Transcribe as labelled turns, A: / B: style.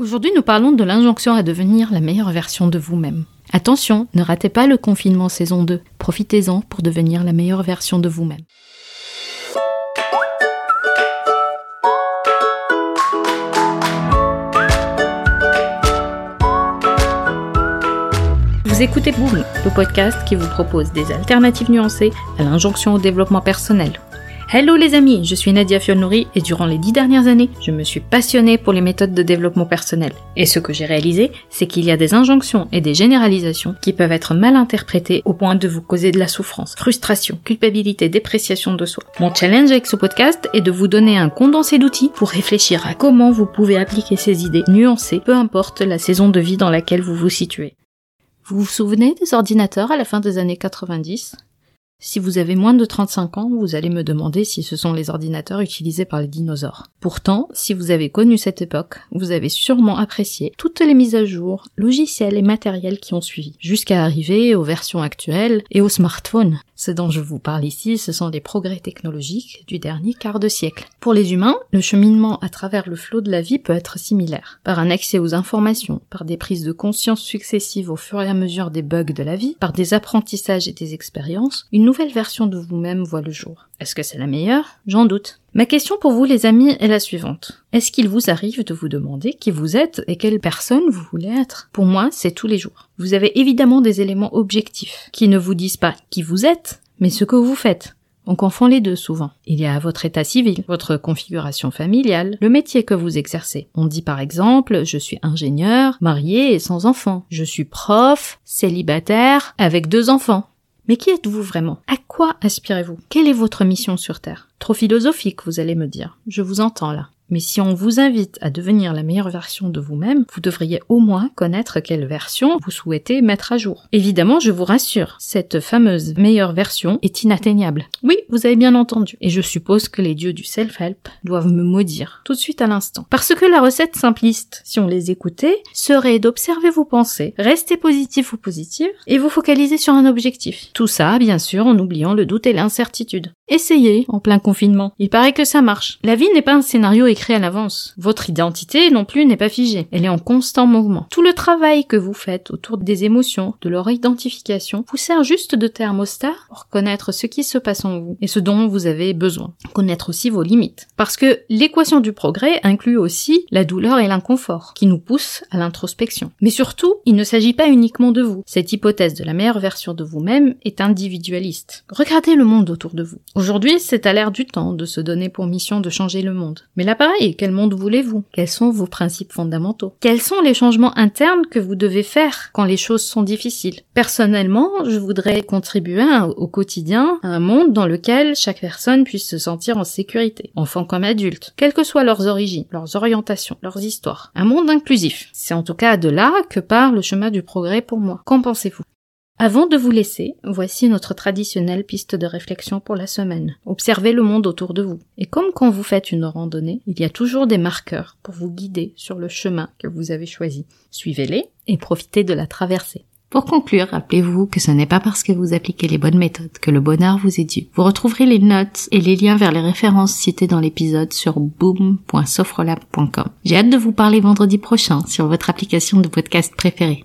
A: Aujourd'hui, nous parlons de l'injonction à devenir la meilleure version de vous-même. Attention, ne ratez pas le confinement saison 2. Profitez-en pour devenir la meilleure version de vous-même. Vous écoutez Boom, le podcast qui vous propose des alternatives nuancées à l'injonction au développement personnel. Hello les amis, je suis Nadia Fiolnouri et durant les dix dernières années, je me suis passionnée pour les méthodes de développement personnel. Et ce que j'ai réalisé, c'est qu'il y a des injonctions et des généralisations qui peuvent être mal interprétées au point de vous causer de la souffrance, frustration, culpabilité, dépréciation de soi. Mon challenge avec ce podcast est de vous donner un condensé d'outils pour réfléchir à comment vous pouvez appliquer ces idées nuancées, peu importe la saison de vie dans laquelle vous vous situez. Vous vous souvenez des ordinateurs à la fin des années 90 si vous avez moins de 35 ans, vous allez me demander si ce sont les ordinateurs utilisés par les dinosaures. Pourtant, si vous avez connu cette époque, vous avez sûrement apprécié toutes les mises à jour, logiciels et matériels qui ont suivi, jusqu'à arriver aux versions actuelles et aux smartphones. Ce dont je vous parle ici, ce sont des progrès technologiques du dernier quart de siècle. Pour les humains, le cheminement à travers le flot de la vie peut être similaire. Par un accès aux informations, par des prises de conscience successives au fur et à mesure des bugs de la vie, par des apprentissages et des expériences, une nouvelle version de vous-même voit le jour. Est-ce que c'est la meilleure? J'en doute. Ma question pour vous les amis est la suivante. Est-ce qu'il vous arrive de vous demander qui vous êtes et quelle personne vous voulez être? Pour moi, c'est tous les jours. Vous avez évidemment des éléments objectifs qui ne vous disent pas qui vous êtes, mais ce que vous faites. On confond les deux souvent. Il y a votre état civil, votre configuration familiale, le métier que vous exercez. On dit par exemple, je suis ingénieur, marié et sans enfant. Je suis prof, célibataire, avec deux enfants. Mais qui êtes-vous vraiment? À quoi aspirez-vous? Quelle est votre mission sur Terre? Trop philosophique, vous allez me dire. Je vous entends là. Mais si on vous invite à devenir la meilleure version de vous-même, vous devriez au moins connaître quelle version vous souhaitez mettre à jour. Évidemment, je vous rassure, cette fameuse meilleure version est inatteignable. Oui, vous avez bien entendu. Et je suppose que les dieux du self-help doivent me maudire tout de suite à l'instant. Parce que la recette simpliste, si on les écoutait, serait d'observer vos pensées, rester positif ou positive, et vous focaliser sur un objectif. Tout ça, bien sûr, en oubliant le doute et l'incertitude. Essayez, en plein confinement. Il paraît que ça marche. La vie n'est pas un scénario écrit à l'avance. Votre identité non plus n'est pas figée. Elle est en constant mouvement. Tout le travail que vous faites autour des émotions, de leur identification, vous sert juste de thermostat pour connaître ce qui se passe en vous et ce dont vous avez besoin. Connaître aussi vos limites. Parce que l'équation du progrès inclut aussi la douleur et l'inconfort, qui nous poussent à l'introspection. Mais surtout, il ne s'agit pas uniquement de vous. Cette hypothèse de la meilleure version de vous-même est individualiste. Regardez le monde autour de vous. Aujourd'hui, c'est à l'ère du temps de se donner pour mission de changer le monde. Mais là pareil, quel monde voulez-vous? Quels sont vos principes fondamentaux? Quels sont les changements internes que vous devez faire quand les choses sont difficiles? Personnellement, je voudrais contribuer au quotidien à un monde dans lequel chaque personne puisse se sentir en sécurité, enfant comme adulte, quelles que soient leurs origines, leurs orientations, leurs histoires. Un monde inclusif. C'est en tout cas de là que part le chemin du progrès pour moi. Qu'en pensez-vous? Avant de vous laisser, voici notre traditionnelle piste de réflexion pour la semaine. Observez le monde autour de vous. Et comme quand vous faites une randonnée, il y a toujours des marqueurs pour vous guider sur le chemin que vous avez choisi. Suivez-les et profitez de la traversée. Pour conclure, rappelez-vous que ce n'est pas parce que vous appliquez les bonnes méthodes que le bonheur vous est dû. Vous retrouverez les notes et les liens vers les références citées dans l'épisode sur boom.sofrelab.com. J'ai hâte de vous parler vendredi prochain sur votre application de podcast préférée.